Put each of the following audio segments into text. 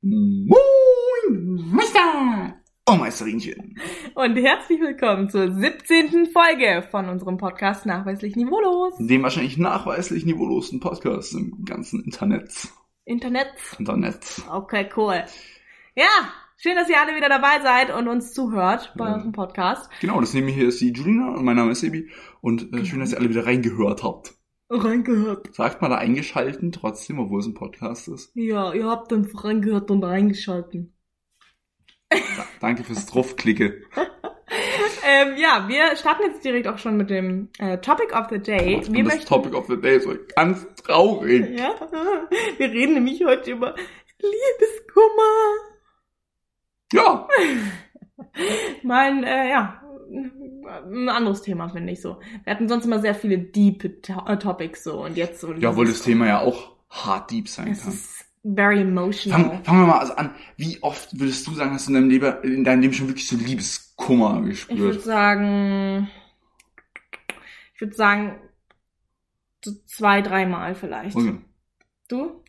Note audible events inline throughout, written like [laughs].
Moin, Meister! Oh, Meisterinchen. Und herzlich willkommen zur 17. Folge von unserem Podcast Nachweislich Niveaulos. Dem wahrscheinlich nachweislich niveaulosen Podcast im ganzen Internet. Internet. Internet. Okay, cool. Ja, schön, dass ihr alle wieder dabei seid und uns zuhört bei Ja. unserem Podcast. Genau, das nehme ich hier ist die Julina und mein Name ist Sebi. Und äh, schön, dass ihr alle wieder reingehört habt. Reingehört. Sagt mal da eingeschalten trotzdem, obwohl es ein Podcast ist. Ja, ihr habt einfach reingehört und reingeschalten. Danke fürs Draufklicke. [laughs] Ähm, ja, wir starten jetzt direkt auch schon mit dem äh, Topic of the Day. Und Wir das möchten, Topic of the Day ist ganz traurig. ja, [laughs] wir reden nämlich heute über Liebeskummer. Ja, [laughs] Mein, äh, ja, ein anderes Thema, finde ich so. Wir hatten sonst immer sehr viele deep to äh, Topics so und jetzt so. ja, obwohl das Thema ja auch hart deep sein Es kann. ist very emotional. Fangen fangen wir mal also an. Wie oft würdest du sagen, hast du in deinem Leben, in deinem Leben schon wirklich so Liebeskummer ich würde gespürt? sagen, ich würde sagen, so zwei, dreimal vielleicht. Okay. Du?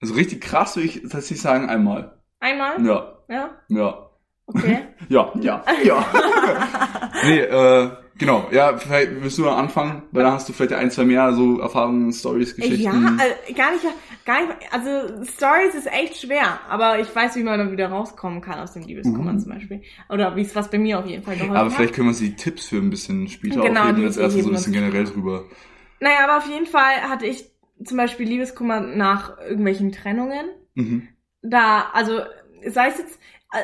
Also richtig krass würde ich tatsächlich sagen, einmal. Einmal? Ja, Ja? ja, Okay. [laughs] ja, ja, ja. [laughs] nee, äh, genau. Ja, vielleicht willst du mal anfangen, weil da hast du vielleicht ein, zwei mehr so Erfahrungen, Stories, Geschichten. Ja, äh, gar nicht, gar nicht, also Stories ist echt schwer, aber ich weiß, wie man dann wieder rauskommen kann aus dem Liebeskummer Mhm. zum Beispiel. Oder wie es was bei mir auf jeden Fall geholfen Aber vielleicht können wir uns die Tipps für ein bisschen später Genau, aufheben, die jetzt erst so ein bisschen generell drüber. Naja, aber auf jeden Fall hatte ich zum Beispiel Liebeskummer nach irgendwelchen Trennungen. Mhm. Da, also, sei es jetzt,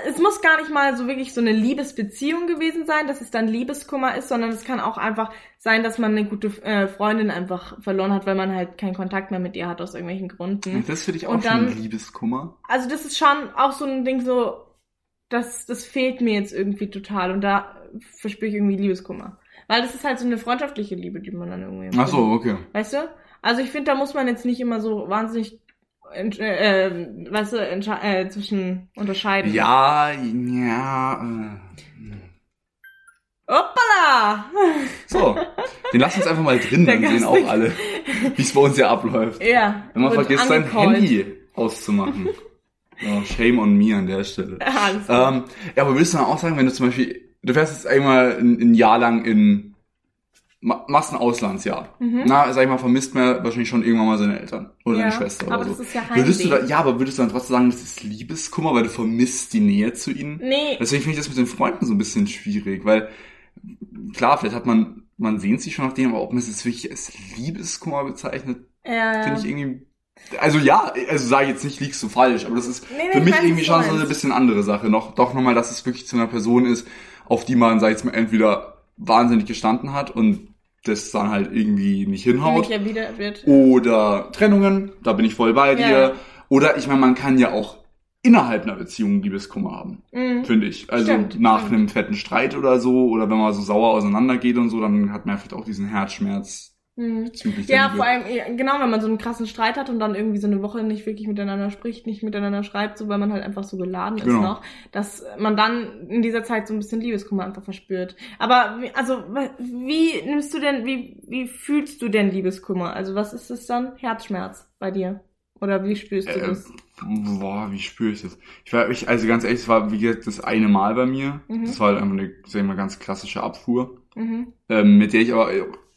es muss gar nicht mal so wirklich so eine Liebesbeziehung gewesen sein, dass es dann Liebeskummer ist, sondern es kann auch einfach sein, dass man eine gute äh, Freundin einfach verloren hat, weil man halt keinen Kontakt mehr mit ihr hat aus irgendwelchen Gründen. Das finde ich auch Und schon dann- Liebeskummer. Also das ist schon auch so ein Ding so, das, das fehlt mir jetzt irgendwie total und da verspüre ich irgendwie Liebeskummer. Weil das ist halt so eine freundschaftliche Liebe, die man dann irgendwie Ach so, okay. Weißt du? Also ich finde, da muss man jetzt nicht immer so wahnsinnig, äh, weißt du, äh, zwischen unterscheiden. Ja, ja, äh. Hoppala! So, den lassen wir jetzt einfach mal drin, [laughs] dann sehen auch alle, wie es bei uns ja abläuft. Ja. Wenn man vergisst, sein. Handy auszumachen. Oh, shame on me an der Stelle. Ja. Ähm, ja, aber würdest du dann auch sagen, wenn du zum Beispiel, du fährst jetzt einmal ein, ein Jahr lang in, machst ein Auslandsjahr. Mhm. Na, sag ich mal, vermisst man wahrscheinlich schon irgendwann mal seine Eltern oder Ja, eine Schwester oder aber so. das ist ja würdest du da, ja, aber würdest du dann trotzdem sagen, das ist Liebeskummer, weil du vermisst die Nähe zu ihnen? Nee, Deswegen finde ich das mit den Freunden so ein bisschen schwierig, weil klar, vielleicht hat man, man sehnt sich schon nach denen, aber ob man es jetzt wirklich als Liebeskummer bezeichnet, äh, finde ich irgendwie. Also ja, also sage ich jetzt nicht, liegst du falsch, aber das ist Nee, für ich mich irgendwie schon so eine bisschen andere Sache. Noch, doch nochmal, dass es wirklich zu einer Person ist, auf die man, sag ich jetzt mal, entweder wahnsinnig gestanden hat und das dann halt irgendwie nicht hinhaut. erwidert wird. Oder Trennungen, da bin ich voll bei dir. Ja. Oder ich meine, man kann ja auch innerhalb einer Beziehung Liebeskummer haben Mhm. finde ich. Also Stimmt, nach stimmt. einem fetten Streit oder so, oder wenn man so sauer auseinandergeht und so, dann hat man ja vielleicht auch diesen Herzschmerz Mhm. Ja, vor allem, genau, wenn man so einen krassen Streit hat und dann irgendwie so eine Woche nicht wirklich miteinander spricht, nicht miteinander schreibt, so weil man halt einfach so geladen ist Genau. noch, dass man dann in dieser Zeit so ein bisschen Liebeskummer einfach verspürt. Aber also wie nimmst du denn, wie, wie fühlst du denn Liebeskummer? Also was ist es dann? Herzschmerz bei dir? Oder wie spürst du Äh, das? Boah, wie spüre ich das? Ich war, ich, also ganz ehrlich, es war wie gesagt das eine Mal bei mir. Mhm. Das war halt einfach eine, sag ich mal, ganz klassische Abfuhr, Mhm. ähm, mit der ich aber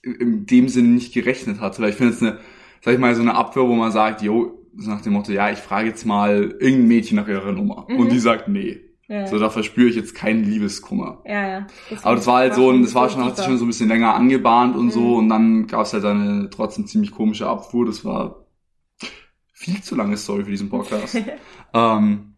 in dem Sinne nicht gerechnet hatte. Weil ich finde es eine, sag ich mal, so eine Abfuhr, wo man sagt, jo, so nach dem Motto, ja, ich frage jetzt mal irgendein Mädchen nach ihrer Nummer. Mhm. Und die sagt, nee. Ja. So, da verspüre ich jetzt keinen Liebeskummer. ja, ja. Aber das war halt so, ein, das war schon, hat sich schon so ein bisschen länger angebahnt und so Mhm. und dann gab es halt eine trotzdem ziemlich komische Abfuhr. Das war viel zu lange Story für diesen Podcast. [laughs] ähm,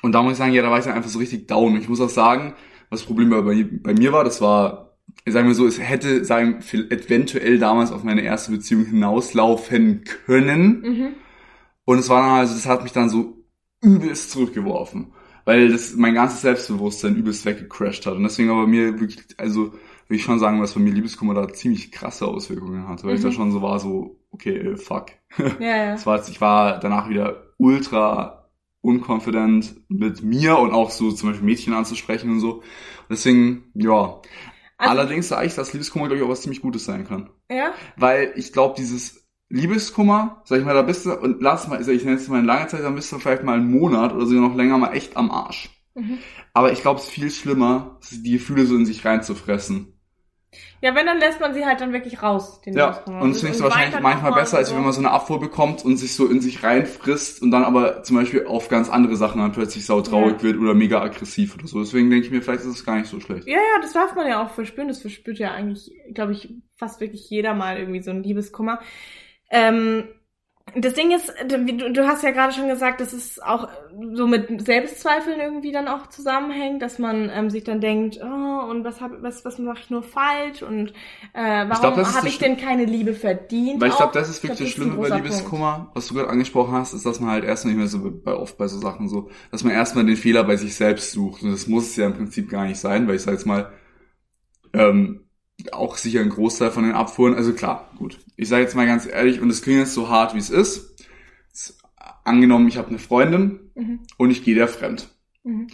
und da muss ich sagen, ja, da war ich dann einfach so richtig down. Und ich muss auch sagen, was das Problem bei, bei mir war, das war, sagen wir so, es hätte sagen, eventuell damals auf meine erste Beziehung hinauslaufen können. Mhm. Und es war dann also, das hat mich dann so übelst zurückgeworfen. Weil das mein ganzes Selbstbewusstsein übelst weggecrashed hat. Und deswegen war bei mir wirklich, also würde ich schon sagen, dass bei mir Liebeskummer da ziemlich krasse Auswirkungen hatte. Weil ich da Mhm. schon so war, so, okay, äh, fuck. Ja, ja. [laughs] Das war, ich war danach wieder ultra unconfident mit mir und auch so zum Beispiel Mädchen anzusprechen und so. Deswegen, ja. Also- Allerdings sage ich, dass Liebeskummer, glaube ich, auch was ziemlich Gutes sein kann. Ja? Weil ich glaube, dieses, Liebeskummer, sag ich mal, da bist du, und lass mal, ich nenne es mal eine lange Zeit, dann bist du vielleicht mal einen Monat oder sogar noch länger mal echt am Arsch. Mhm. Aber ich glaube, es ist viel schlimmer, die Gefühle so in sich reinzufressen. Ja, wenn, dann lässt man sie halt dann wirklich raus, den Ja, Liebeskummer. und das findest du wahrscheinlich manchmal besser, als wenn man so eine Abfuhr bekommt und sich so in sich reinfrisst und dann aber zum Beispiel auf ganz andere Sachen dann plötzlich sautraurig Ja. wird oder mega aggressiv oder so. Deswegen denke ich mir, vielleicht ist es gar nicht so schlecht. Ja, ja, das darf man ja auch verspüren. Das verspürt ja eigentlich, glaube ich, fast wirklich jeder mal irgendwie so ein Liebeskummer. Ähm, das Ding ist, du, du hast ja gerade schon gesagt, dass es auch so mit Selbstzweifeln irgendwie dann auch zusammenhängt, dass man ähm, sich dann denkt, oh, und was hab, was was mache ich nur falsch und äh, warum das habe das ich denn keine Liebe verdient? Weil ich glaube, das ist wirklich das ein Schlimme bei Liebeskummer, was du gerade angesprochen hast, ist, dass man halt erstmal nicht mehr so bei oft bei so Sachen so, dass man erstmal den Fehler bei sich selbst sucht. Und das muss es ja im Prinzip gar nicht sein, weil ich sag jetzt mal, ähm, auch sicher ein Großteil von den Abfuhren, also klar, gut. Ich sage jetzt mal ganz ehrlich, und es klingt jetzt so hart, wie es ist. Angenommen, ich habe eine Freundin Mhm. und ich gehe der fremd. Mhm.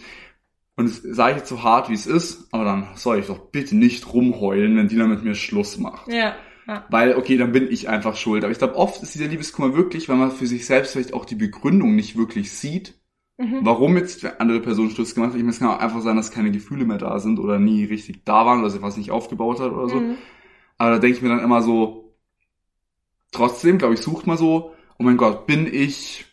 Und das sage ich jetzt so hart, wie es ist, aber dann soll ich doch bitte nicht rumheulen, wenn die dann mit mir Schluss macht. Ja, ja. Weil, okay, dann bin ich einfach schuld. Aber ich glaube, oft ist dieser Liebeskummer wirklich, weil man für sich selbst vielleicht auch die Begründung nicht wirklich sieht, Mhm. warum jetzt andere Person Schluss gemacht hat. Ich meine, es kann auch einfach sein, dass keine Gefühle mehr da sind oder nie richtig da waren oder sie was nicht aufgebaut hat oder so. Mhm. Aber da denke ich mir dann immer so, trotzdem, glaube ich, sucht man so, oh mein Gott, bin ich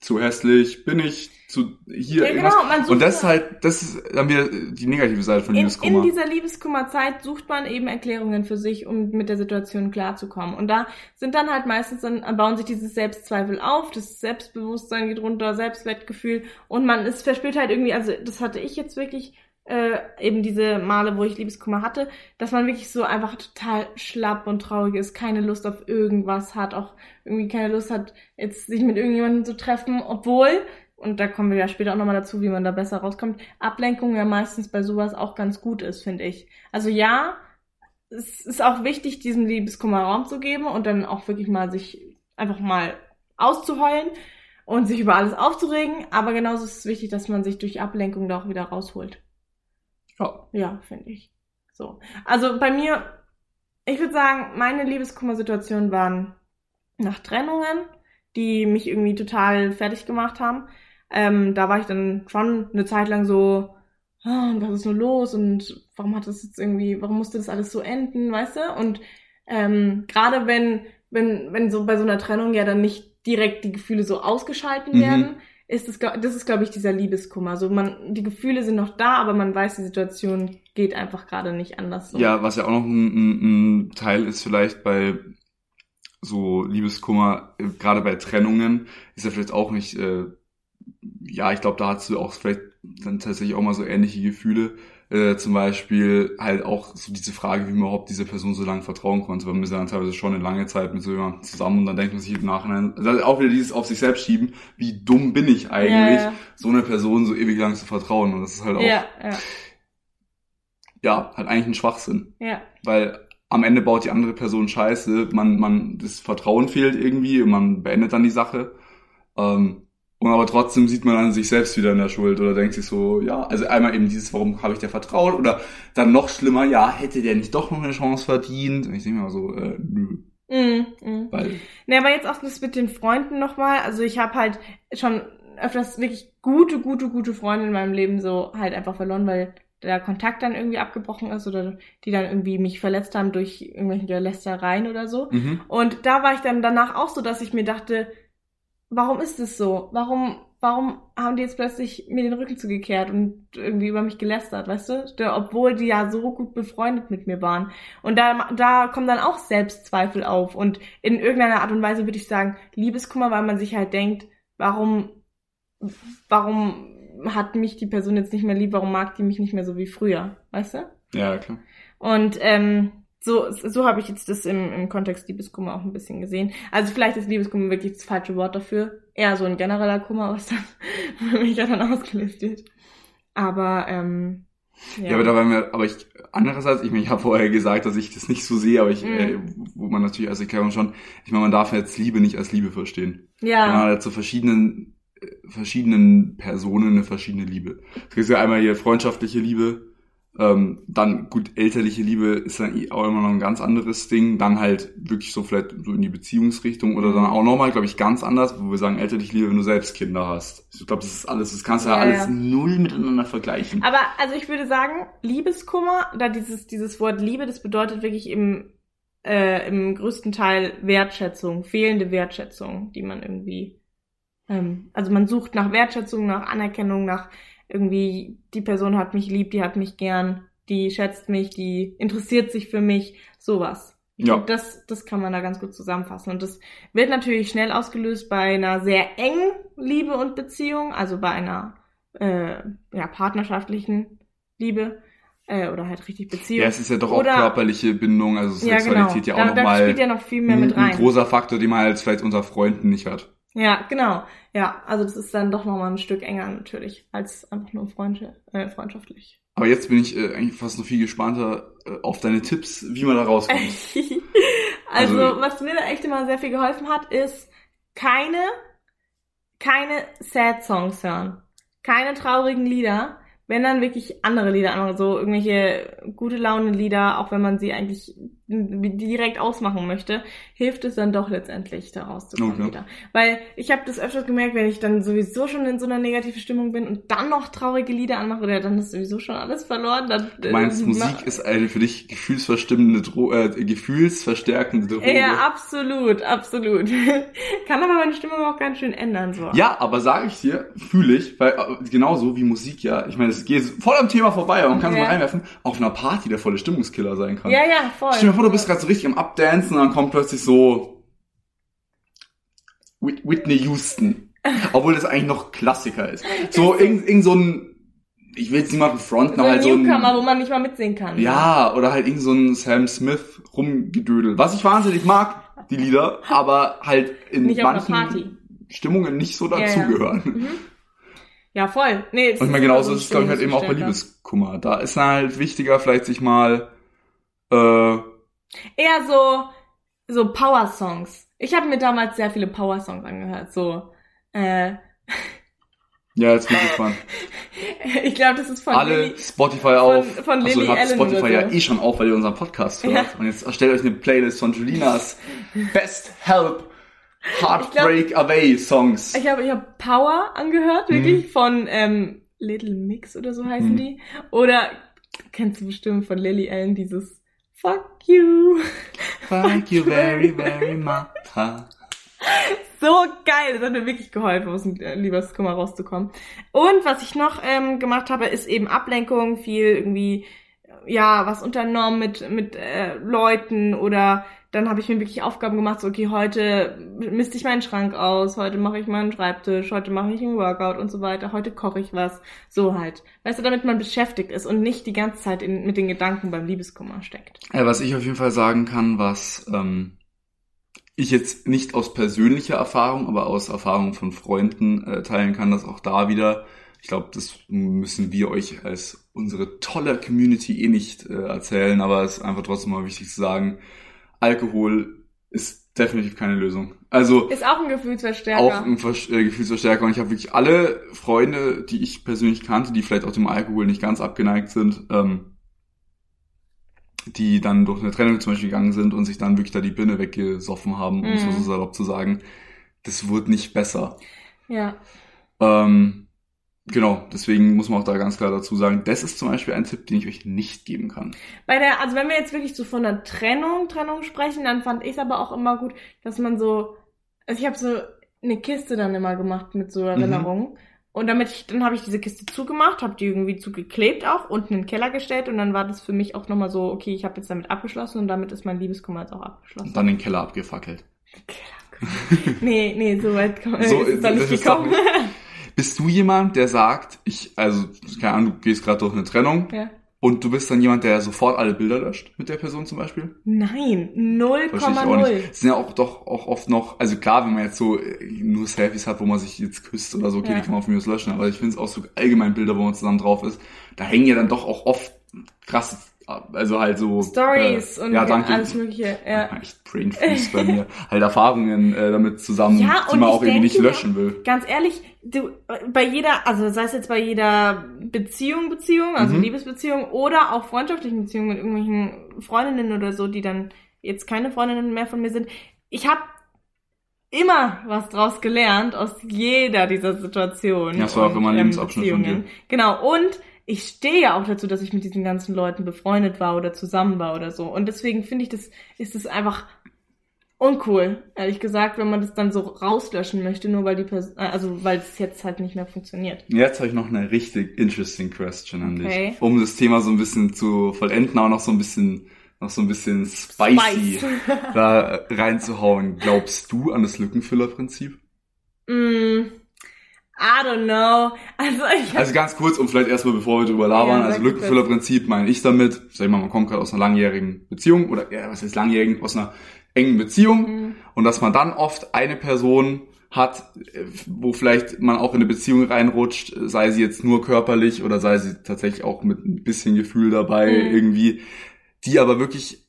zu hässlich? Bin ich zu hier Ja, irgendwas? genau, man sucht Und das ist halt, das ist dann wieder die negative Seite von In, Liebeskummer. in dieser Liebeskummerzeit sucht man eben Erklärungen für sich, um mit der Situation klarzukommen. Und da sind dann halt meistens dann bauen sich diese Selbstzweifel auf, das Selbstbewusstsein geht runter, Selbstwertgefühl und man ist verspürt halt irgendwie, also das hatte ich jetzt wirklich äh, eben diese Male, wo ich Liebeskummer hatte, dass man wirklich so einfach total schlapp und traurig ist, keine Lust auf irgendwas hat, auch irgendwie keine Lust hat, jetzt sich mit irgendjemandem zu treffen, obwohl und da kommen wir ja später auch nochmal dazu, wie man da besser rauskommt, Ablenkung ja meistens bei sowas auch ganz gut ist, finde ich. Also ja, es ist auch wichtig, diesem Liebeskummer Raum zu geben und dann auch wirklich mal sich einfach mal auszuheulen und sich über alles aufzuregen, aber genauso ist es wichtig, dass man sich durch Ablenkung da auch wieder rausholt. ja. Ja, finde ich. So. Also bei mir, ich würde sagen, meine Liebeskummersituationen waren nach Trennungen, die mich irgendwie total fertig gemacht haben. Ähm, da war ich dann schon eine Zeit lang so, ah, was ist nur los und warum hat das jetzt irgendwie, warum musste das alles so enden, weißt du? Und ähm, gerade wenn, wenn, wenn so bei so einer Trennung ja dann nicht direkt die Gefühle so ausgeschalten Mhm. werden, ist glaub- das ist, glaube ich, dieser Liebeskummer. So man, die Gefühle sind noch da, aber man weiß, die Situation geht einfach gerade nicht anders. So. Ja, was ja auch noch ein, ein, ein Teil ist vielleicht bei so Liebeskummer, äh, gerade bei Trennungen, ist ja vielleicht auch nicht, äh, ja, ich glaube, da hast du auch vielleicht dann tatsächlich auch mal so ähnliche Gefühle. Äh, zum Beispiel halt auch so diese Frage, wie man überhaupt dieser Person so lange vertrauen konnte, weil man ist ja dann teilweise schon eine lange Zeit mit so jemandem zusammen und dann denkt man sich im Nachhinein, also auch wieder dieses auf sich selbst schieben, wie dumm bin ich eigentlich, Ja, ja. so einer Person so ewig lang zu vertrauen und das ist halt auch, Ja, ja, ja, halt eigentlich ein Schwachsinn. ja. weil am Ende baut die andere Person Scheiße, man, man, das Vertrauen fehlt irgendwie und man beendet dann die Sache. Ähm, und aber trotzdem sieht man dann sich selbst wieder in der Schuld oder denkt sich so, ja, also einmal eben dieses, warum habe ich dir vertraut? Oder dann noch schlimmer, ja, hätte der nicht doch noch eine Chance verdient? Und ich denke mir so, äh, nö, Mm, mm. weil, Ne, aber jetzt auch das mit den Freunden nochmal. Also ich habe halt schon öfters wirklich gute, gute, gute Freunde in meinem Leben so halt einfach verloren, weil der Kontakt dann irgendwie abgebrochen ist oder die dann irgendwie mich verletzt haben durch irgendwelche Lästereien oder so. mhm. Und da war ich dann danach auch so, dass ich mir dachte, warum ist es so? Warum, warum haben die jetzt plötzlich mir den Rücken zugekehrt und irgendwie über mich gelästert, weißt du? Obwohl die ja so gut befreundet mit mir waren. Und da, da kommen dann auch Selbstzweifel auf. Und in irgendeiner Art und Weise würde ich sagen, Liebeskummer, weil man sich halt denkt, warum, warum hat mich die Person jetzt nicht mehr lieb, warum mag die mich nicht mehr so wie früher, weißt du? ja, klar. Und ähm, so, so habe ich jetzt das im, im Kontext Liebeskummer auch ein bisschen gesehen. Also vielleicht ist Liebeskummer wirklich das falsche Wort dafür. Eher so ein genereller Kummer, was dann [laughs] für mich ja dann ausgelöst wird. Aber ähm, ja. Ja, aber da waren wir, aber ich, andererseits, ich meine, ich habe vorher gesagt, dass ich das nicht so sehe, aber ich, Mhm. äh, wo man natürlich als Erklärung schon, ich meine, man darf jetzt Liebe nicht als Liebe verstehen. ja. Man hat zu verschiedenen, äh, verschiedenen Personen eine verschiedene Liebe. Es gibt ja einmal hier freundschaftliche Liebe, Ähm, dann gut, elterliche Liebe ist dann eh auch immer noch ein ganz anderes Ding. Dann halt wirklich so vielleicht so in die Beziehungsrichtung oder dann auch nochmal, glaube ich, ganz anders, wo wir sagen, elterliche Liebe, wenn du selbst Kinder hast. Ich glaube, das ist alles, das kannst du ja, Ja, alles ja. null miteinander vergleichen. Aber also ich würde sagen, Liebeskummer, da dieses, dieses Wort Liebe, das bedeutet wirklich im, äh, im größten Teil Wertschätzung, fehlende Wertschätzung, die man irgendwie, ähm, also man sucht nach Wertschätzung, nach Anerkennung, nach irgendwie, die Person hat mich lieb, die hat mich gern, die schätzt mich, die interessiert sich für mich, sowas. Ich Ja. glaub, das, das kann man da ganz gut zusammenfassen. Und das wird natürlich schnell ausgelöst bei einer sehr engen Liebe und Beziehung, also bei einer äh, ja, partnerschaftlichen Liebe äh, oder halt richtig Beziehung. Ja, es ist ja doch auch Oder- körperliche Bindung, also ja, genau. Sexualität ja da, auch da nochmal ja noch viel mehr ein, mit ein großer Faktor, den man halt vielleicht unter Freunden nicht hat. Ja, genau. Ja, also das ist dann doch nochmal ein Stück enger natürlich, als einfach nur freundschaft, äh, freundschaftlich. Aber jetzt bin ich äh, eigentlich fast noch viel gespannter äh, auf deine Tipps, wie man da rauskommt. [laughs] also, Also- was mir da echt immer sehr viel geholfen hat, ist keine, keine Sad Songs hören. Keine traurigen Lieder. Wenn dann wirklich andere Lieder, andere so irgendwelche gute Laune Lieder, auch wenn man sie eigentlich direkt ausmachen möchte, hilft es dann doch letztendlich da rauszukommen Okay. wieder. Weil ich habe das öfters gemerkt, wenn ich dann sowieso schon in so einer negativen Stimmung bin und dann noch traurige Lieder anmache, ja, dann ist sowieso schon alles verloren. Dann, Du meinst, äh, Musik ist eine für dich gefühlsverstimmende Dro äh, gefühlsverstärkende Droge? Ja, absolut, absolut. [laughs] Kann aber meine Stimmung auch ganz schön ändern, so. Ja, aber sage ich dir, fühle ich, weil äh, genauso wie Musik ja, ich meine, es geht voll am Thema vorbei, aber man kann es Ja. mal reinwerfen, auf einer Party der volle Stimmungskiller sein kann. ja, ja, voll. Stell dir vor, du bist gerade so richtig am Abdancen und dann kommt plötzlich so Whit- Whitney Houston. [laughs] Obwohl das eigentlich noch Klassiker ist. So irgend, irgend so ein, ich will jetzt niemanden fronten, so aber ein halt so Newcomer, ein, wo man nicht mal mitsingen kann. ja, oder halt irgend so ein Sam Smith rumgedödel. Was ich wahnsinnig mag, die Lieder, aber halt in Nicht manchen Party. Stimmungen nicht so Ja, ja. dazugehören. Mhm. Ja, voll. Nee, Und ich meine, genauso so ein ist es, glaube ich, halt eben auch bei. Liebeskummer. Da ist halt wichtiger, vielleicht sich mal, äh, Eher so, so Power-Songs. Ich habe mir damals sehr viele Power-Songs angehört. So, äh, [laughs] ja, jetzt bin ich gespannt. [laughs] ich glaube, das ist von Alle Lily. Spotify auf. von Achso, Lily ihr habt Allen Spotify ja eh schon auf, weil ihr unseren Podcast hört. Ja. Und jetzt erstellt euch eine Playlist von Julinas [laughs] Best Help Heartbreak Away Songs. Ich habe ich hab Power angehört, Mhm. wirklich, von ähm, Little Mix oder so heißen Mhm. die. Oder kennst du bestimmt von Lily Allen dieses Fuck you. Thank you very, very much. So geil, das hat mir wirklich geholfen, aus dem äh, Liebeskummer rauszukommen. Und was ich noch ähm, gemacht habe, ist eben Ablenkung, viel irgendwie, ja, was unternommen mit, mit äh, Leuten oder dann habe ich mir wirklich Aufgaben gemacht, so okay, heute misste ich meinen Schrank aus, heute mache ich meinen Schreibtisch, heute mache ich einen Workout und so weiter, heute koche ich was, so halt. Weißt du, damit man beschäftigt ist und nicht die ganze Zeit in, mit den Gedanken beim Liebeskummer steckt. Ja, was ich auf jeden Fall sagen kann, was ähm, ich jetzt nicht aus persönlicher Erfahrung, aber aus Erfahrung von Freunden äh, teilen kann, dass auch da wieder, ich glaube, das müssen wir euch als unsere tolle Community eh nicht äh, erzählen, aber es ist einfach trotzdem mal wichtig zu sagen, Alkohol ist definitiv keine Lösung. Also Ist auch ein Gefühlsverstärker. auch ein Vers äh, Gefühlsverstärker. Und ich habe wirklich alle Freunde, die ich persönlich kannte, die vielleicht auch dem Alkohol nicht ganz abgeneigt sind, ähm, die dann durch eine Trennung zum Beispiel gegangen sind und sich dann wirklich da die Birne weggesoffen haben, um es mal so Mhm. salopp zu sagen. Das wurde nicht besser. ja. Ähm, genau, deswegen muss man auch da ganz klar dazu sagen, das ist zum Beispiel ein Tipp, den ich euch nicht geben kann. Bei der, also wenn wir jetzt wirklich so von der Trennung, Trennung sprechen, dann fand ich es aber auch immer gut, dass man so, also ich habe so eine Kiste dann immer gemacht mit Mhm. so Erinnerungen. Und damit ich, dann habe ich diese Kiste zugemacht, habe die irgendwie zugeklebt auch, unten in den Keller gestellt und dann war das für mich auch nochmal so, okay, ich habe jetzt damit abgeschlossen und damit ist mein Liebeskummer jetzt auch abgeschlossen. Und dann den Keller abgefackelt. nee, nee, so weit [laughs] komm, So, ist es dann das nicht ist gekommen. Bist du jemand, der sagt, ich, also, keine Ahnung, du gehst gerade durch eine Trennung ja. und du bist dann jemand, der sofort alle Bilder löscht mit der Person zum Beispiel? Nein, Verstehe ich auch 0,0. nicht. Es sind ja auch doch auch oft noch, also klar, wenn man jetzt so äh, nur Selfies hat, wo man sich jetzt küsst oder so, okay, Ja. die kann man von mir aus löschen, aber ich finde es auch so allgemein Bilder, wo man zusammen drauf ist, da hängen ja dann doch auch oft krasse also halt so Stories äh, und ja, danke. alles mögliche. Ja. echt Brain Freeze bei mir. halt Erfahrungen äh, damit zusammen, Ja, die man auch irgendwie nicht löschen will. Ganz ehrlich, du bei jeder, also sei es jetzt bei jeder Beziehung, Beziehung, also Mhm. Liebesbeziehung oder auch freundschaftlichen Beziehungen mit irgendwelchen Freundinnen oder so, die dann jetzt keine Freundinnen mehr von mir sind. Ich habe immer was draus gelernt aus jeder dieser Situationen. Ja, das war auch immer ein ähm, Lebensabschnitt von Beziehungen. Genau, und ich stehe ja auch dazu, dass ich mit diesen ganzen Leuten befreundet war oder zusammen war oder so. Und deswegen finde ich, das ist es einfach uncool, ehrlich gesagt, wenn man das dann so rauslöschen möchte, nur weil die Person, also weil es jetzt halt nicht mehr funktioniert. Jetzt habe ich noch eine richtig interesting question an Okay. dich, um das Thema so ein bisschen zu vollenden, aber noch so ein bisschen noch so ein bisschen spicy Spice. [laughs] da reinzuhauen. Glaubst du an das Lückenfüller-Prinzip? Mm, I don't know. Also ich Also ganz kurz, um vielleicht erstmal, bevor wir drüber labern, Ja, also Lückenfüller-Prinzip meine ich damit, sag ich mal, man kommt gerade aus einer langjährigen Beziehung oder ja, was heißt langjährigen, aus einer engen Beziehung Mhm. und dass man dann oft eine Person hat, wo vielleicht man auch in eine Beziehung reinrutscht, sei sie jetzt nur körperlich oder sei sie tatsächlich auch mit ein bisschen Gefühl dabei Mhm. irgendwie, die aber wirklich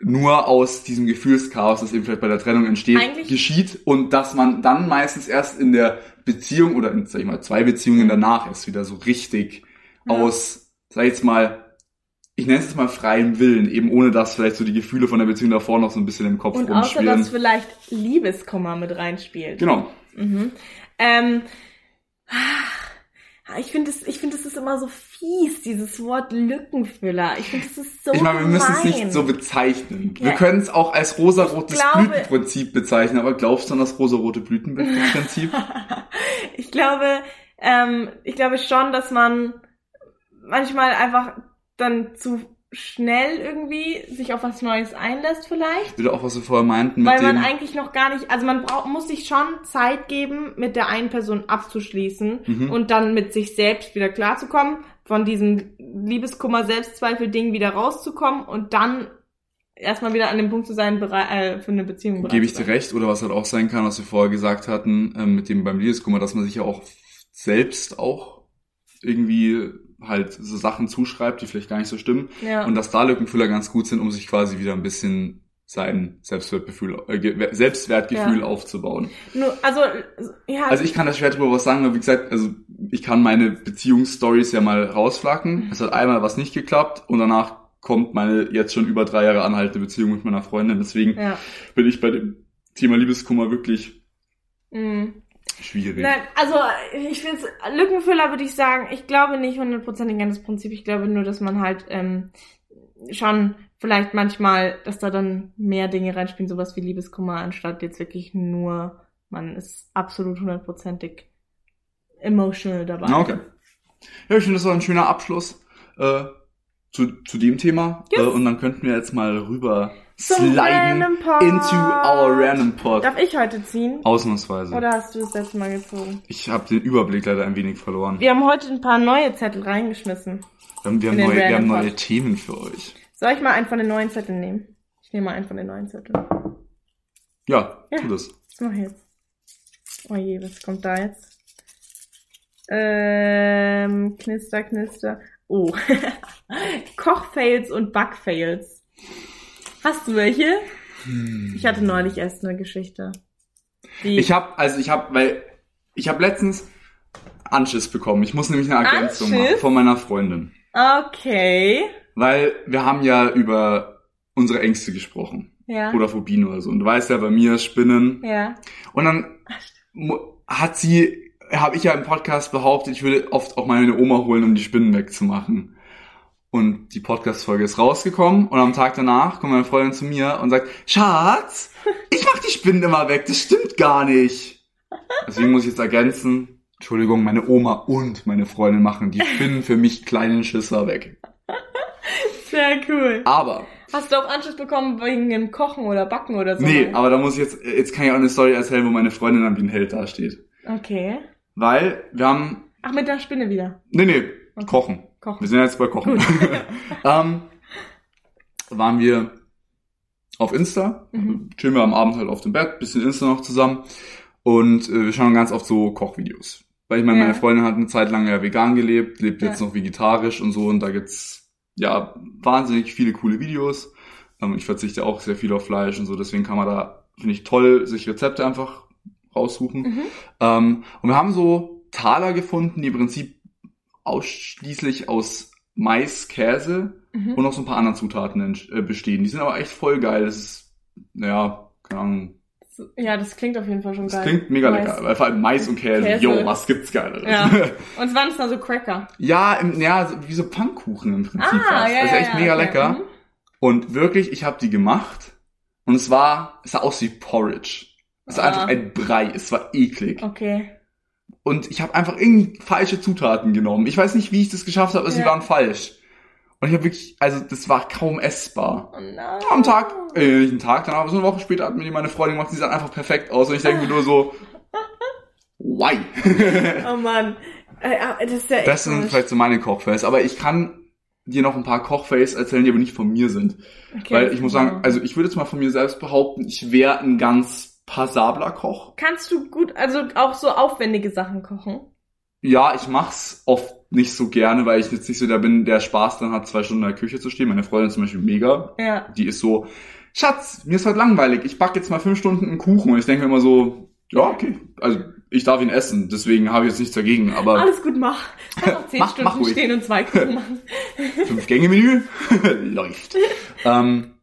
nur aus diesem Gefühlschaos, das eben vielleicht bei der Trennung entsteht, Eigentlich- geschieht und dass man dann meistens erst in der Beziehung oder in, sag ich mal, zwei Beziehungen danach erst wieder so richtig Ja. aus, sag ich jetzt mal, ich nenne es jetzt mal freiem Willen, eben ohne dass vielleicht so die Gefühle von der Beziehung davor noch so ein bisschen im Kopf und außer rumspielen. dass vielleicht Liebeskummer mit reinspielt. Genau. Mhm. Ähm, ich finde es, ich finde es ist immer so fies, dieses Wort Lückenfüller. Ich finde es ist so ich meine, wir müssen es nicht so bezeichnen. Wir Ja. können es auch als rosarotes glaube- Blütenprinzip bezeichnen, aber glaubst du an das rosarote Blütenprinzip? [laughs] ich glaube, ähm, ich glaube schon, dass man manchmal einfach dann zu schnell irgendwie sich auf was Neues einlässt vielleicht. Oder auch, was wir vorher meinten Weil man eigentlich noch gar nicht, also man braucht, muss sich schon Zeit geben, mit der einen Person abzuschließen Mhm. und dann mit sich selbst wieder klarzukommen, von diesem Liebeskummer, Selbstzweifel-Ding wieder rauszukommen und dann erstmal wieder an dem Punkt zu sein, bereit, äh, für eine Beziehung bereit Gebe ich zu dir recht, oder was halt auch sein kann, was wir vorher gesagt hatten, ähm, mit dem beim Liebeskummer, dass man sich ja auch selbst auch irgendwie halt so Sachen zuschreibt, die vielleicht gar nicht so stimmen. Ja. Und dass da Lückenfüller ganz gut sind, um sich quasi wieder ein bisschen sein Selbstwertgefühl, äh, Ge- Selbstwertgefühl Ja. aufzubauen. Nur, also, ja. Also ich kann da schwer drüber was sagen, weil wie gesagt, also ich kann meine Beziehungsstories ja mal rausflacken. Mhm. Es hat einmal was nicht geklappt und danach kommt meine jetzt schon über drei Jahre anhaltende Beziehung mit meiner Freundin. Deswegen ja. bin ich bei dem Thema Liebeskummer wirklich Mhm. Schwierig. Nein, also ich finde Lückenfüller würde ich sagen, ich glaube nicht hundertprozentig an das Prinzip. Ich glaube nur, dass man halt ähm, schon vielleicht manchmal, dass da dann mehr Dinge reinspielen, sowas wie Liebeskummer, anstatt jetzt wirklich nur, man ist absolut hundertprozentig emotional dabei. Na, okay. Ja, ich finde, das war ein schöner Abschluss äh, zu, zu dem Thema. Yes. Äh, und dann könnten wir jetzt mal rüber Zum sliden Random Pod. into our random pod. Darf ich heute ziehen? Ausnahmsweise. Oder hast du das letzte Mal gezogen? Ich habe den Überblick leider ein wenig verloren. Wir haben heute ein paar neue Zettel reingeschmissen. Wir haben, wir haben, neue, wir haben neue. Themen für euch. Soll ich mal einen von den neuen Zetteln nehmen? Ich nehme mal einen von den neuen Zetteln. Ja, Ja. tu das. Was mach ich jetzt? Oh je, was kommt da jetzt? Ähm, knister, knister. Oh. [laughs] Kochfails und Backfails. Hast du welche? Ich hatte neulich erst eine Geschichte. Die Ich habe, also ich habe, weil ich habe letztens Anschiss bekommen. Ich muss nämlich eine Ergänzung Anschiss? machen von meiner Freundin. okay. Weil wir haben ja über unsere Ängste gesprochen. Ja. Oder Phobien oder so. Und du weißt ja, bei mir Spinnen. Ja. Und dann hat sie, habe ich ja im Podcast behauptet, ich würde oft auch meine Oma holen, um die Spinnen wegzumachen. Und die Podcast-Folge ist rausgekommen und am Tag danach kommt meine Freundin zu mir und sagt, Schatz, [laughs] ich mach die Spinnen immer weg, das stimmt gar nicht. Deswegen muss ich jetzt ergänzen, Entschuldigung, meine Oma und meine Freundin machen die Spinnen für mich kleinen Schisser weg. Sehr cool. Aber, Hast du auch Anschluss bekommen wegen dem Kochen oder Backen oder so? nee, aber da muss ich jetzt, jetzt kann ich auch eine Story erzählen, wo meine Freundin dann wie ein Held dasteht. Okay. Weil wir haben, Ach, mit der Spinne wieder. nee, nee, Okay. kochen. Kochen. Wir sind jetzt bei Kochen. [laughs] [laughs] ähm, waren wir auf Insta, Mhm. chillen wir am Abend halt auf dem Bett, bisschen Insta noch zusammen und äh, wir schauen ganz oft so Kochvideos. Weil ich meine, Ja. meine Freundin hat eine Zeit lang ja vegan gelebt, lebt jetzt Ja. noch vegetarisch und so und da gibt's ja, wahnsinnig viele coole Videos. Ähm, ich verzichte auch sehr viel auf Fleisch und so, deswegen kann man da, finde ich toll, sich Rezepte einfach raussuchen. Mhm. Ähm, und wir haben so Taler gefunden, die im Prinzip ausschließlich aus Mais, Käse Mhm. und noch so ein paar anderen Zutaten äh, bestehen. Die sind aber echt voll geil. Das ist, naja, keine Ahnung. Ja, das klingt auf jeden Fall schon Das geil. klingt mega Mais. lecker. Weil vor allem Mais und Käse. Käse. Jo, was gibt's Geileres? Ja. [laughs] Und es waren es dann so Cracker. Ja, im, ja, wie so Pfannkuchen im Prinzip Ah, fast. ja, Das ist ja, echt ja, mega okay. lecker. Mhm. Und wirklich, ich habe die gemacht und es war, es sah aus wie Porridge. Es war Ah. einfach ein Brei, es war eklig. Okay. Und ich habe einfach irgendwie falsche Zutaten genommen. Ich weiß nicht, wie ich das geschafft habe, aber sie Ja. waren falsch. Und ich habe wirklich, also das war kaum essbar. Oh nein. Am Tag, äh, nicht einen Tag, dann aber so eine Woche später hat mir die meine Freundin gemacht, die sahen einfach perfekt aus. Und ich denke mir nur so, [laughs] why? Oh Mann. Äh, das ist ja echt Das sind vielleicht so meine Kochfails. Aber ich kann dir noch ein paar Kochfails erzählen, die aber nicht von mir sind. Okay, Weil ich muss sagen, also ich würde jetzt mal von mir selbst behaupten, ich wäre ein ganz passabler Koch. Kannst du gut, also auch so aufwendige Sachen kochen? Ja, ich mach's oft nicht so gerne, weil ich jetzt nicht so der bin, der Spaß dran hat, zwei Stunden in der Küche zu stehen. Meine Freundin zum Beispiel mega. Ja. Die ist so, Schatz, mir ist heute langweilig, ich backe jetzt mal fünf Stunden einen Kuchen. Und ich denke mir immer so, ja, okay. Also ich darf ihn essen, deswegen habe ich jetzt nichts dagegen. Aber Alles gut, mach. [laughs] Kannst auch zehn Mach- Stunden mach stehen und zwei Kuchen machen. Fünf-Gänge-Menü [laughs] läuft. [laughs] ähm,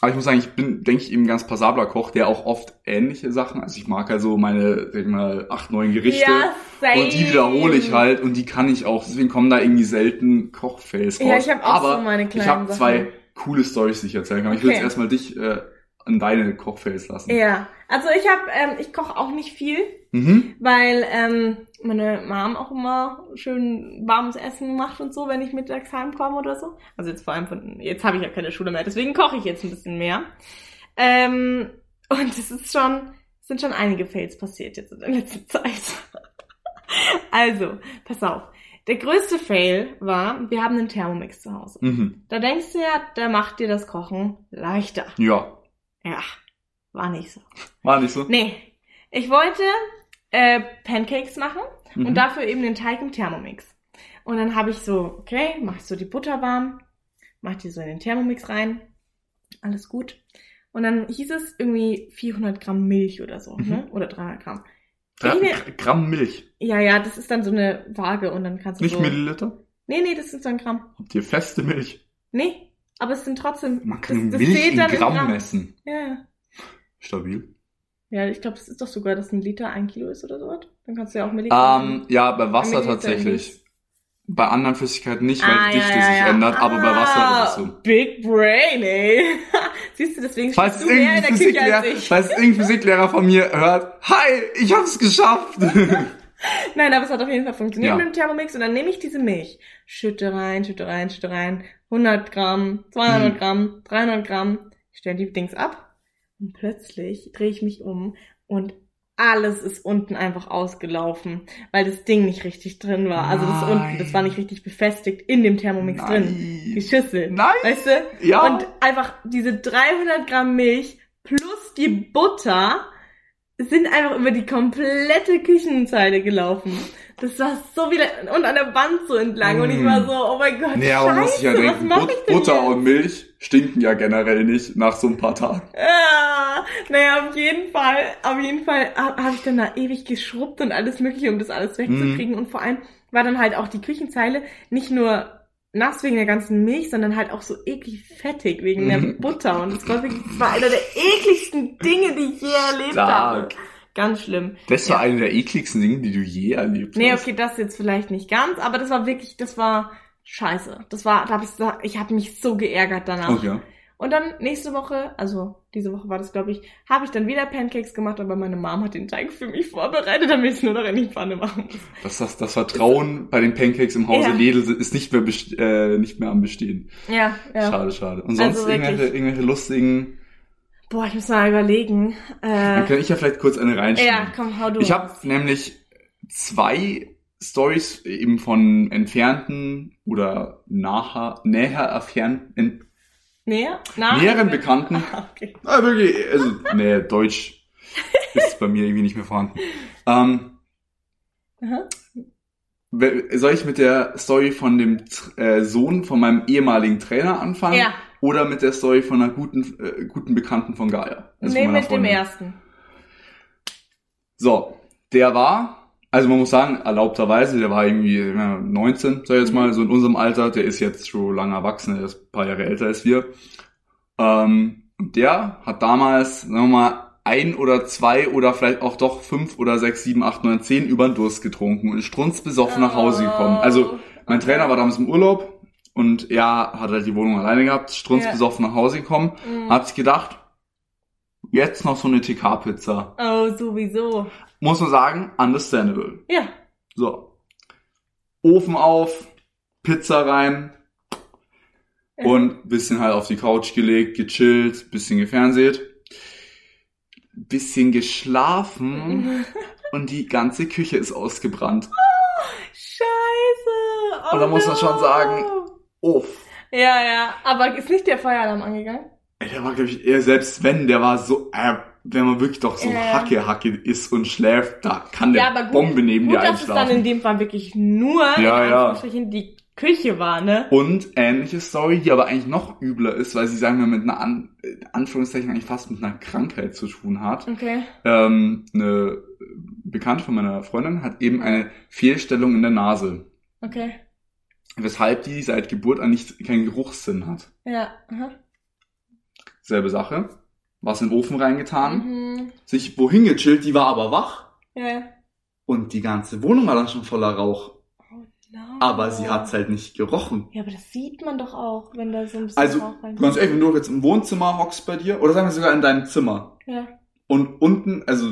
aber ich muss sagen, ich bin, denke ich, eben ein ganz passabler Koch, der auch oft ähnliche Sachen, also ich mag also meine, sag ich mal, acht, neun Gerichte. Ja, same. Und die wiederhole ich halt und die kann ich auch. Deswegen kommen da irgendwie selten Kochfails raus. Ja, ich hab auch Aber so meine ich kleinen habe zwei coole Stories, die ich erzählen kann. Ich will Okay. jetzt erstmal dich äh, an deine Kochfails lassen. Ja, also ich habe, ähm, ich koche auch nicht viel, Mhm. weil ähm, meine Mom auch immer schön warmes Essen macht und so, wenn ich mittags heimkomme oder so. Also jetzt vor allem von, jetzt habe ich ja keine Schule mehr, deswegen koche ich jetzt ein bisschen mehr. Ähm, und es ist schon, es sind schon einige Fails passiert jetzt in der letzten [laughs] Zeit. also, pass auf. Der größte Fail war, wir haben einen Thermomix zu Hause. Mhm. Da denkst du ja, der macht dir das Kochen leichter. Ja, Ja, war nicht so. war nicht so. Nee, ich wollte äh, Pancakes machen Mhm. und dafür eben den Teig im Thermomix. Und dann habe ich so, okay, mach ich so die Butter warm, mach die so in den Thermomix rein, alles gut. Und dann hieß es irgendwie 400 Gramm Milch oder so, Mhm. ne? Oder 300 Gramm. Mir- Gramm Milch, Ja, ja, das ist dann so eine Waage und dann kannst du nicht so... Milliliter. Nee, nee, das sind so ein Gramm. Habt ihr feste Milch? Nee, aber es sind trotzdem... Man kann das, das Milch in dann Gramm, messen. Ja. Stabil. Ja, ich glaube, das ist doch sogar, dass ein Liter ein Kilo ist oder sowas. Dann kannst du ja auch Milliliter. Ähm, ja, bei Wasser tatsächlich. Bei anderen Flüssigkeiten nicht, weil Ah, die Dichte ja, ja, sich ja. ändert, aber bei Wasser Ah, ist es so. Big Brain, ey. [laughs] Siehst du, deswegen Falls es du mehr in der Küche Physiklehrer, als ich. falls es irgendein Physiklehrer von mir hört, hi, ich hab's geschafft. [laughs] Nein, aber es hat auf jeden Fall funktioniert Ja. mit dem Thermomix und dann nehme ich diese Milch, schütte rein, schütte rein, schütte rein, 100 Gramm, 200 Hm. Gramm, 300 Gramm, ich stelle die Dings ab und plötzlich drehe ich mich um und alles ist unten einfach ausgelaufen, weil das Ding nicht richtig drin war. Also das Nein. unten, das war nicht richtig befestigt in dem Thermomix drin. Die Nein. Schüssel. Nein. Weißt du? Ja. Und einfach diese 300 Gramm Milch plus die Butter sind einfach über die komplette Küchenzeile gelaufen. Das war so wieder und an der Wand so entlang und ich war so, oh mein Gott, muss scheiße, ja was denken, mach But ich denn Butter jetzt? und Milch stinken ja generell nicht nach so ein paar Tagen. Ah, naja, auf jeden Fall, auf jeden Fall habe hab ich dann da ewig geschrubbt und alles mögliche, um das alles wegzukriegen. Mhm. Und vor allem war dann halt auch die Küchenzeile nicht nur nass wegen der ganzen Milch, sondern halt auch so eklig fettig wegen der Mhm. Butter. Und es war wirklich, das war einer der ekligsten Dinge, die ich je erlebt habe. Stark. Ganz schlimm. Das war Ja. eine der ekligsten Dinge, die du je erlebt Nee, hast. okay, das jetzt vielleicht nicht ganz, aber das war wirklich, das war scheiße. Das war, da hab ich, ich habe mich so geärgert danach. Okay. Und dann nächste Woche, also diese Woche war das, glaube ich, habe ich dann wieder Pancakes gemacht, aber meine Mom hat den Teig für mich vorbereitet, damit ich es nur noch in die Pfanne machen muss. Das, das, das Vertrauen bei den Pancakes im Hause Ja. Lidl ist nicht mehr, äh, nicht mehr am Bestehen. Ja, ja. Schade, schade. Und sonst Also irgendwelche, irgendwelche lustigen... Boah, ich muss mal überlegen. Dann Äh, kann ich ja vielleicht kurz eine reinschieben. ja, komm, hau du. Ich habe nämlich zwei Stories eben von entfernten oder naher, näher erfernten, Näher? Nah? näheren Bekannten. Ah, okay. Ah, wirklich, also, nee, Deutsch [laughs] ist bei mir irgendwie nicht mehr vorhanden. Ähm, soll ich mit der Story von dem äh, Sohn von meinem ehemaligen Trainer anfangen? Ja. Oder mit der Story von einer guten, äh, guten Bekannten von Gaia? Also nee, von mit dem Freundin. ersten. So, der war, also man muss sagen, erlaubterweise, der war irgendwie ja, 19, sag ich jetzt mal, so in unserem Alter, der ist jetzt schon lange erwachsen, der ist ein paar Jahre älter als wir. Ähm, und der hat damals, sagen wir mal, ein oder zwei oder vielleicht auch doch fünf oder sechs, sieben, acht, neun, zehn über den Durst getrunken und strunzbesoffen nach Hause gekommen. Also mein Trainer war damals im Urlaub und er hat halt die Wohnung alleine gehabt, strunzbesoffen nach Hause gekommen, Mhm. hat sich gedacht, jetzt noch so eine TK-Pizza. Oh, sowieso. Muss man sagen, understandable. Ja. So. Ofen auf, Pizza rein und bisschen halt auf die Couch gelegt, gechillt, bisschen gefernseht, bisschen geschlafen [laughs] und die ganze Küche ist ausgebrannt. Scheiße. Oh Und da muss man schon sagen- Uff. Ja, ja. Aber ist nicht der Feueralarm angegangen? Ey, der war, glaube ich, eher selbst wenn, der war so, äh, wenn man wirklich doch so Ja. Hacke-Hacke ist und schläft, da kann der ja, aber gut, Bombe neben gut dir dass es dann in einschlafen. dem Fall wirklich nur Ja, in ja. Die Küche war, ne? Und ähnliche Story, die aber eigentlich noch übler ist, weil sie sagen wir mit einer An äh, Anführungszeichen eigentlich fast mit einer Krankheit zu tun hat. Okay. Ähm, eine Bekannte von meiner Freundin hat eben eine Fehlstellung in der Nase, Okay. weshalb die seit Geburt an nicht keinen Geruchssinn hat. Ja. Aha. Selbe Sache. Was in den Ofen reingetan, Mhm. sich wohin gechillt, die war aber wach Ja. und die ganze Wohnung war dann schon voller Rauch. No. Aber sie hat's halt nicht gerochen. Ja, aber das sieht man doch auch, wenn da so ein bisschen Also, Rauch rein ganz ehrlich, wenn du jetzt im Wohnzimmer hockst bei dir, oder sagen wir sogar in deinem Zimmer, Ja. Und unten, also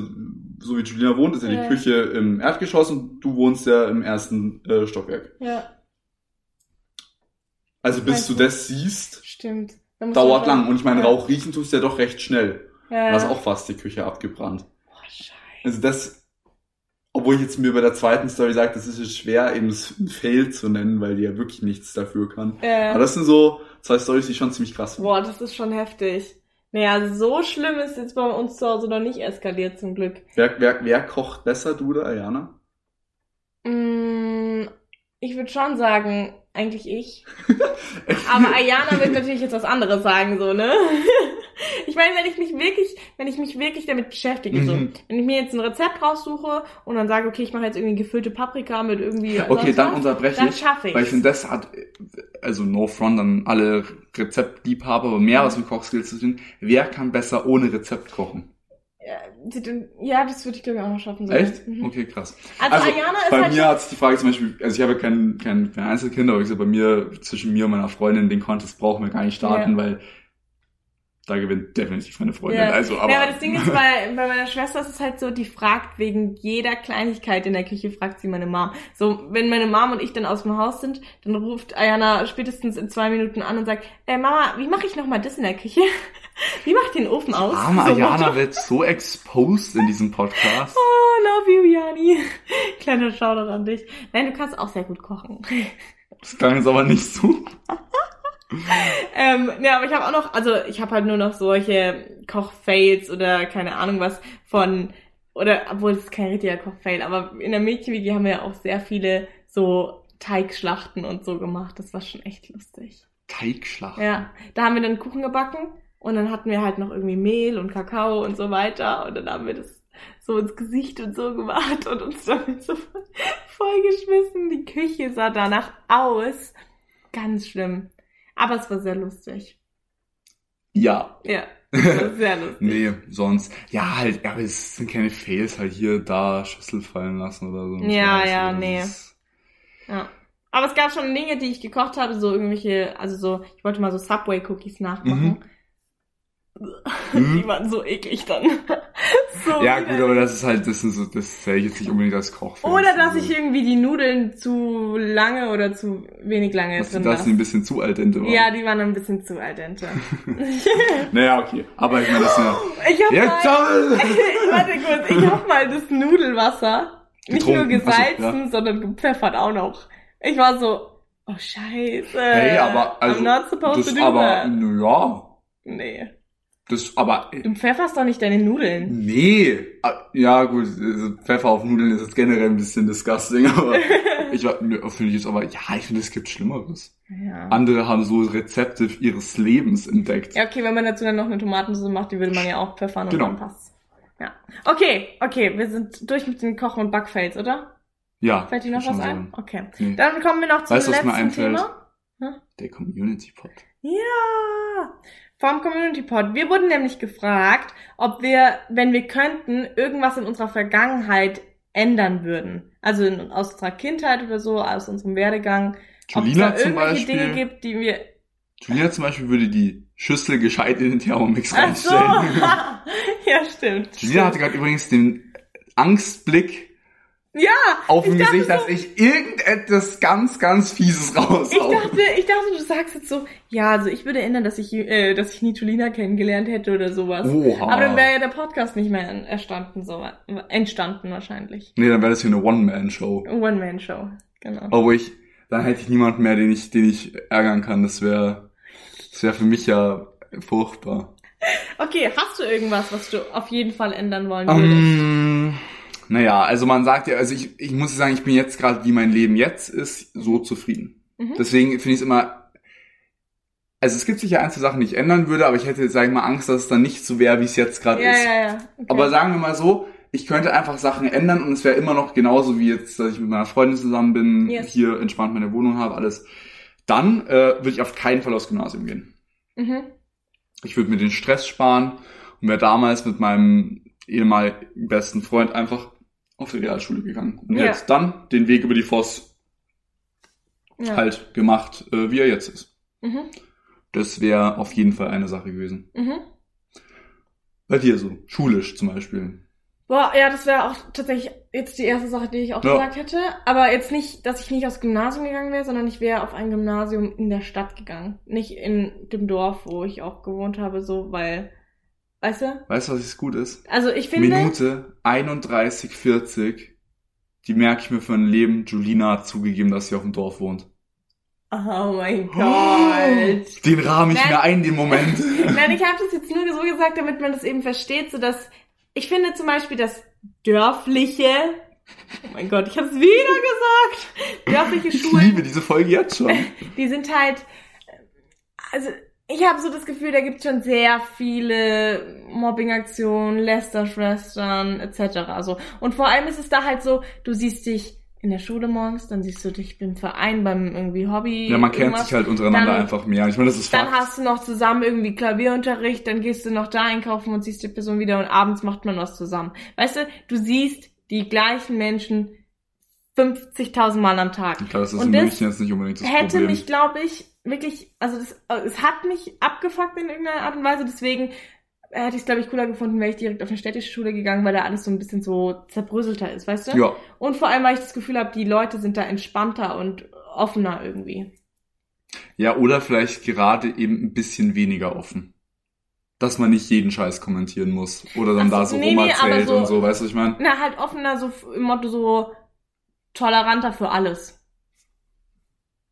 so wie Julina wohnt, ist ja, Ja. die Küche im Erdgeschoss und du wohnst ja im ersten äh, Stockwerk. Ja, Also bis Weißt du? das siehst, stimmt. Dauert lang. Und ich meine, ja. Rauch riechen tust du ja doch recht schnell. Ja. Da ist auch fast die Küche abgebrannt. Boah, scheiße. Also das, obwohl ich jetzt mir bei der zweiten Story sage, das ist jetzt schwer, eben ein Fail zu nennen, weil die ja wirklich nichts dafür kann. Ja. Aber das sind so zwei Stories, die schon ziemlich krass sind. Boah, das ist schon heftig. Naja, so schlimm ist jetzt bei uns zu Hause noch nicht eskaliert, zum Glück. Wer, wer, wer kocht besser, du oder Ayana? Mm, ich würde schon sagen, eigentlich ich. [laughs] Aber Ayana wird natürlich jetzt was anderes sagen, so, ne? [laughs] Ich meine, wenn ich mich wirklich, wenn ich mich wirklich damit beschäftige, so, Mhm. wenn ich mir jetzt ein Rezept raussuche und dann sage, okay, ich mache jetzt irgendwie gefüllte Paprika mit irgendwie. Okay, dann was, unterbreche dann ich. schaffe ich. Weil ich finde, das hat, also no front an alle Rezeptliebhaber, aber mehr was mit Kochskills zu tun. Wer kann besser ohne Rezept kochen? Ja, das würde ich glaube ich auch noch schaffen. So. Echt? Mhm. Okay, krass. Also, Also, Ayana ist Bei halt mir hat sich die Frage zum Beispiel, also ich habe ja kein, kein, kein Einzelkind, aber ich sag, bei mir, zwischen mir und meiner Freundin, den Contest brauchen wir gar nicht starten, Ja. weil da gewinnt definitiv meine Freundin. Ja. Also, aber, ja, aber das Ding ist, [laughs] bei, bei meiner Schwester ist es halt so, die fragt wegen jeder Kleinigkeit in der Küche, fragt sie meine Mom. So, wenn meine Mom und ich dann aus dem Haus sind, dann ruft Ayana spätestens in zwei Minuten an und sagt, äh, Mama, wie mache ich nochmal das in der Küche? Wie macht den Ofen aus? arme So, Ayana wird so exposed in diesem Podcast. Oh, love you, Jani. Kleiner Shoutout an dich. Nein, du kannst auch sehr gut kochen. Das klang jetzt aber nicht so. Ähm, ja, aber ich habe auch noch, also ich habe halt nur noch solche Kochfails oder keine Ahnung was von, oder obwohl es kein richtiger Kochfail, aber in der Mädchenwiki haben wir ja auch sehr viele so Teigschlachten und so gemacht. Das war schon echt lustig. Teigschlacht. Ja, da haben wir dann Kuchen gebacken und dann hatten wir halt noch irgendwie Mehl und Kakao und so weiter und dann haben wir das so ins Gesicht und so gemacht und uns [laughs] damit so vollgeschmissen. Die Küche sah danach aus. Ganz schlimm. Aber es war sehr lustig. Ja. Ja, [laughs] sehr lustig. Nee, sonst. Ja, halt, aber es sind keine Fails, halt hier, da Schüssel fallen lassen oder so. Ja, Scheiß, ja, nee. Ja. Aber es gab schon Dinge, die ich gekocht habe, so irgendwelche, also so, ich wollte mal so Subway-Cookies nachmachen. Mhm. Die waren so eklig dann. [laughs] so Ja, gut, aber das ist halt, das sind so, das zähle ich jetzt nicht unbedingt als Koch. Oder dass ich irgendwie die Nudeln zu lange oder zu wenig lange dass, drin dass sie ein lasse. bisschen zu al dente waren. Ja, die waren ein bisschen zu al dente. [laughs] Naja, okay. Aber ich meine, das ja. [laughs] Ich hab Ja, mal, warte kurz, ich hab mal das Nudelwasser nicht nur Getrunken. Ach so, gesalzen, sondern gepfeffert auch noch. Ich war so, oh scheiße. Hey, aber, also, I'm not supposed das to do aber, that. ja, Nee. Das, aber, Du pfefferst doch nicht deine Nudeln. nee. Ah, Ja, gut, also Pfeffer auf Nudeln ist jetzt generell ein bisschen disgusting, [laughs] aber Ich finde jetzt aber, ja, ich finde, es gibt Schlimmeres. Ja. Andere haben so Rezepte ihres Lebens entdeckt. Ja, okay, wenn man dazu dann noch eine Tomatensauce macht, die würde man ja auch pfeffern und Genau. dann passt. Ja. Okay, okay, wir sind durch mit den Kochen und Backfails, oder? Ja. Fällt dir noch was ein? sein. Okay. Nee. Dann kommen wir noch zum Weißt du, was letzten mir einfällt? Thema. Der Community Pod. Ja, vom Community Pod. Wir wurden nämlich gefragt, ob wir, wenn wir könnten, irgendwas in unserer Vergangenheit ändern würden. Also in, aus unserer Kindheit oder so, aus unserem Werdegang. Julina ob es da zum irgendwelche Beispiel. Dinge gibt, die wir... Julina zum Beispiel würde die Schüssel gescheit in den Thermomix Ach so! reinstellen. [laughs] ja, stimmt. Julina hatte gerade übrigens den Angstblick Ja, auf dem Ich Gesicht, dass so- ich irgendetwas ganz, ganz Fieses ich raushau. dachte, ich dachte, du sagst jetzt so, ja, also ich würde erinnern, dass ich, äh, dass ich Nitolina kennengelernt hätte oder sowas. Oha. Aber dann wäre ja der Podcast nicht mehr erstanden, so entstanden wahrscheinlich. nee, dann wäre das hier eine One-Man-Show. One-Man-Show, genau. Aber ich, dann hätte ich niemanden mehr, den ich, den ich ärgern kann. Das wäre, das wäre für mich ja furchtbar. Okay, hast du irgendwas, was du auf jeden Fall ändern wollen würdest? Ähm, naja, also man sagt ja, also ich, ich muss sagen, ich bin jetzt gerade, wie mein Leben jetzt ist, so zufrieden. Mhm. Deswegen finde ich es immer, also es gibt sicher ein, zwei Sachen, die ich ändern würde, aber ich hätte, sag ich mal, Angst, dass es dann nicht so wäre, wie es jetzt gerade ja, ist. ja, ja. Okay. Aber sagen wir mal so, ich könnte einfach Sachen ändern und es wäre immer noch genauso wie jetzt, dass ich mit meiner Freundin zusammen bin, Yes. hier entspannt meine Wohnung habe, alles. Dann äh, würde ich auf keinen Fall aufs Gymnasium gehen. mhm. Ich würde mir den Stress sparen und wäre damals mit meinem ehemaligen besten Freund einfach auf die Realschule gegangen. Und Ja. jetzt dann den Weg über die Voss ja. halt gemacht, äh, wie er jetzt ist. Mhm. Das wäre auf jeden Fall eine Sache gewesen. Mhm. Bei dir so, schulisch zum Beispiel. Boah, ja, das wäre auch tatsächlich jetzt die erste Sache, die ich auch Ja. gesagt hätte. Aber jetzt nicht, dass ich nicht aufs Gymnasium gegangen wäre, sondern ich wäre auf ein Gymnasium in der Stadt gegangen. Nicht in dem Dorf, wo ich auch gewohnt habe, so, weil, weißt du? Weißt du, was jetzt gut ist? Also ich finde. Minute 31,40. Die merke ich mir für ein Leben. Julina hat zugegeben, dass sie auf dem Dorf wohnt. Oh mein Gott. Den rahme ich Nein. mir ein, den Moment. [laughs] Nein, ich habe das jetzt nur so gesagt, damit man das eben versteht, so dass ich finde zum Beispiel das dörfliche, oh mein Gott, ich habe es wieder gesagt, dörfliche Ich Schulen, liebe diese Folge jetzt schon. [laughs] die sind halt, also ich habe so das Gefühl, da gibt schon sehr viele Mobbingaktionen, Lästerschwestern etc. Also und vor allem ist es da halt so, du siehst dich in der Schule morgens, dann siehst du dich im Verein beim irgendwie Hobby. Ja, man kennt sich halt untereinander Dann- einfach mehr. Ich meine, das ist Dann Fakt. hast du noch zusammen irgendwie Klavierunterricht, dann gehst du noch da einkaufen und siehst die Person wieder und abends macht man was zusammen. Weißt du, du siehst die gleichen Menschen 50.000 Mal am Tag. Ich glaube, das ist Und in das München jetzt nicht unbedingt das Hätte Problem. mich, glaube ich, wirklich, also das, äh, es hat mich abgefuckt in irgendeiner Art und Weise, deswegen hätte ich es, glaube ich, cooler gefunden, wäre ich direkt auf eine städtische Schule gegangen, weil da alles so ein bisschen so zerbröselter ist, weißt du? ja, Und vor allem, weil ich das Gefühl habe, die Leute sind da entspannter und offener irgendwie. ja, oder vielleicht gerade eben ein bisschen weniger offen. Dass man nicht jeden Scheiß kommentieren muss. Oder dann so, da so nee, nee, rumerzählt aber so- und so, weißt du, was ich meine? Na, halt offener, so im Motto so toleranter für alles.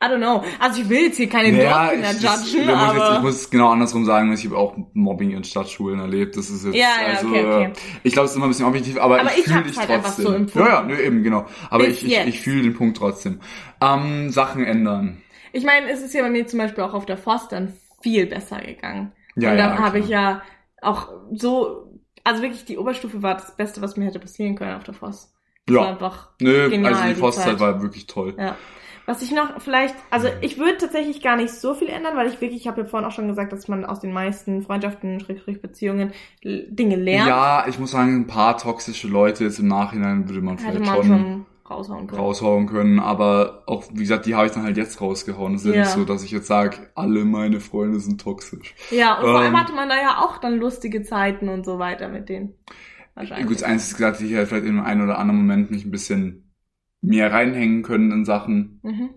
I don't know. Also ich will jetzt hier keine Ja, Dorfkinder ich, judgen, da muss ich, jetzt, aber... ich muss es genau andersrum sagen, ich habe auch Mobbing in Stadtschulen erlebt. Das ist jetzt, Ja, ja, also, okay, okay. äh, ich glaube, es ist immer ein bisschen objektiv, aber, Aber ich ich fühle dich halt einfach trotzdem. so ja, ja, nö, eben, genau. Aber ich, ich, ich fühle den Punkt trotzdem. Ähm, Sachen ändern. Ich meine, es ist ja bei mir zum Beispiel auch auf der Forst dann viel besser gegangen. Ja, Und ja, dann habe ich ja auch so... Also wirklich, die Oberstufe war das Beste, was mir hätte passieren können auf der Forst. Das war Ja, einfach nö, genial, also die die Forstzeit Zeit. war wirklich toll. Ja. Was ich noch vielleicht, also ich würde tatsächlich gar nicht so viel ändern, weil ich wirklich, ich habe ja vorhin auch schon gesagt, dass man aus den meisten Freundschaften, Schrägstrich Beziehungen Dinge lernt. Ja, ich muss sagen, ein paar toxische Leute jetzt im Nachhinein würde man vielleicht man schon, schon raushauen können. raushauen können, aber auch, wie gesagt, die habe ich dann halt jetzt rausgehauen. Es ist ja nicht so, dass ich jetzt sage, alle meine Freunde sind toxisch. Ja, und vor allem Ähm. hatte man da ja auch dann lustige Zeiten und so weiter mit denen. Wahrscheinlich. Gut, Einzige ist gesagt, ich hätte vielleicht in einem einen oder anderen Moment mich ein bisschen mehr reinhängen können in Sachen. Mhm.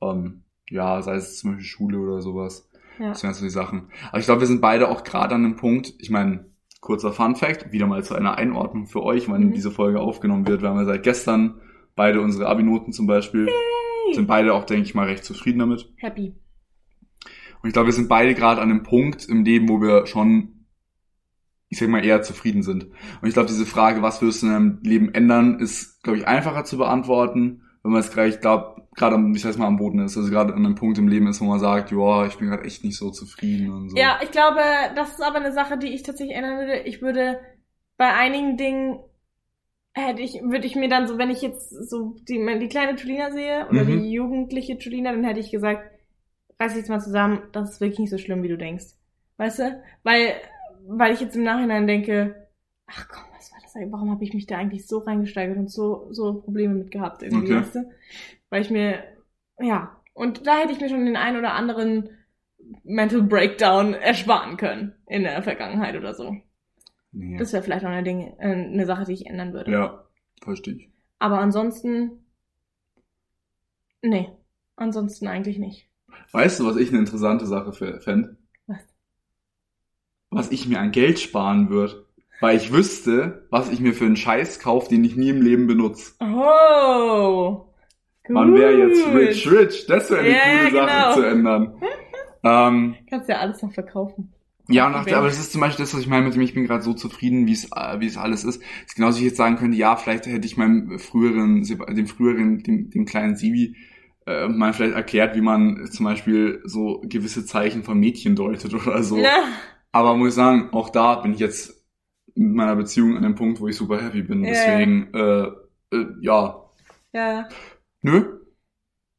Ähm, ja, sei es zum Beispiel Schule oder sowas. Ja. Das wären so die Sachen. Aber ich glaube, wir sind beide auch gerade an einem Punkt, ich meine, kurzer Fun Fact, wieder mal zu einer Einordnung für euch, wann Mhm. diese Folge aufgenommen wird. Wir haben ja seit gestern beide unsere Abi-Noten zum Beispiel. Sind beide auch, denke ich mal, recht zufrieden damit. Happy. Und ich glaube, wir sind beide gerade an einem Punkt im Leben, wo wir schon, ich sag mal, eher zufrieden sind. Und ich glaube, diese Frage, was wirst du in deinem Leben ändern, ist, glaube ich, einfacher zu beantworten, wenn man es gleich, ich glaube, gerade, am- ich sag mal, am Boden ist, also gerade an einem Punkt im Leben ist, wo man sagt, ja, ich bin gerade echt nicht so zufrieden und so. Ja, ich glaube, das ist aber eine Sache, die ich tatsächlich ändern würde. Ich würde bei einigen Dingen hätte ich, würde ich mir dann so, wenn ich jetzt so die, die kleine Julina sehe oder Mhm. die jugendliche Julina, dann hätte ich gesagt, reiß dich jetzt mal zusammen, das ist wirklich nicht so schlimm, wie du denkst. Weißt du? Weil, weil ich jetzt im Nachhinein denke, ach komm, was war das eigentlich? Warum habe ich mich da eigentlich so reingesteigert und so, so Probleme mit gehabt irgendwie, Okay. weißt du? Weil ich mir, ja, und da hätte ich mir schon den einen oder anderen Mental Breakdown ersparen können in der Vergangenheit oder so. Nee. Das wäre vielleicht auch eine, Ding, äh, eine Sache, die ich ändern würde. ja, verstehe ich. Aber ansonsten, nee, ansonsten eigentlich nicht. Weißt du, was ich eine interessante Sache fände? Was? Ich mir an Geld sparen würde. Weil ich wüsste, was ich mir für einen Scheiß kaufe, den ich nie im Leben benutze. Oh! Man wäre jetzt gut. rich, rich. Das wäre eine Ja, coole Sache genau. zu ändern. [laughs] ähm, Kannst ja alles noch verkaufen. ja, nach, aber das ist zum Beispiel das, was ich meine mit dem, ich bin gerade so zufrieden, wie es, äh, wie es alles ist. Das ist genauso, wie ich jetzt sagen könnte, ja, vielleicht hätte ich meinem früheren, dem früheren, dem, dem kleinen Sibi, äh, mal vielleicht erklärt, wie man zum Beispiel so gewisse Zeichen von Mädchen deutet oder so. Ja. Aber muss ich sagen, auch da bin ich jetzt mit meiner Beziehung an dem Punkt, wo ich super happy bin. Ja. Deswegen, äh, äh, ja, ja. nö,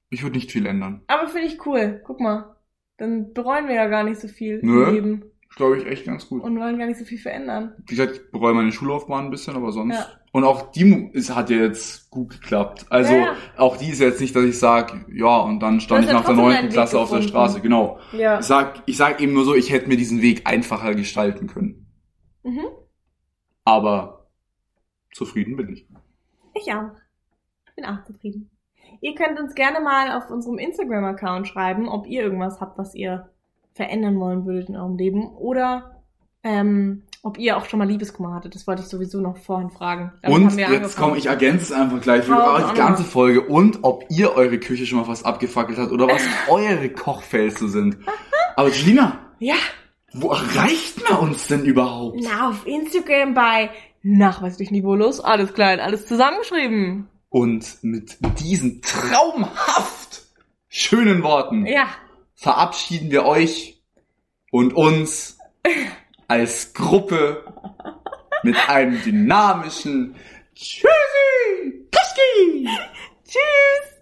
ich würde nicht viel ändern. Aber finde ich cool. Guck mal. Dann bereuen wir ja gar nicht so viel Nö. im Leben Glaube ich echt ganz gut. und wollen gar nicht so viel verändern. Wie gesagt, ich bereue meine Schullaufbahn ein bisschen, aber sonst. Ja. Und auch die ist, hat ja jetzt gut geklappt. Also Ja, auch die ist jetzt nicht, dass ich sage, ja, und dann stand ich nach der neunten Klasse auf der. Straße. Genau. Ja. Ich sag, ich sag eben nur so, ich hätte mir diesen Weg einfacher gestalten können. Mhm. Aber zufrieden bin ich. Ich auch. Ich bin auch zufrieden. Ihr könnt uns gerne mal auf unserem Instagram-Account schreiben, ob ihr irgendwas habt, was ihr verändern wollen würdet in eurem Leben. Oder ähm, ob ihr auch schon mal Liebeskummer hattet. Das wollte ich sowieso noch vorhin fragen. Damit Und jetzt angefangen. komm, ich ergänze es einfach gleich für Hau die an. ganze Folge. Und ob ihr eure Küche schon mal was abgefackelt habt oder was [laughs] eure Kochfelsen sind. Aber Gina, Ja, wo erreicht man uns denn überhaupt? na, auf Instagram bei nachweislich niveaulos. Alles klein, alles zusammengeschrieben. Und mit diesen traumhaft schönen Worten Ja, verabschieden wir euch und uns [laughs] als Gruppe mit einem dynamischen Tschüssi! Kuski! tschüss.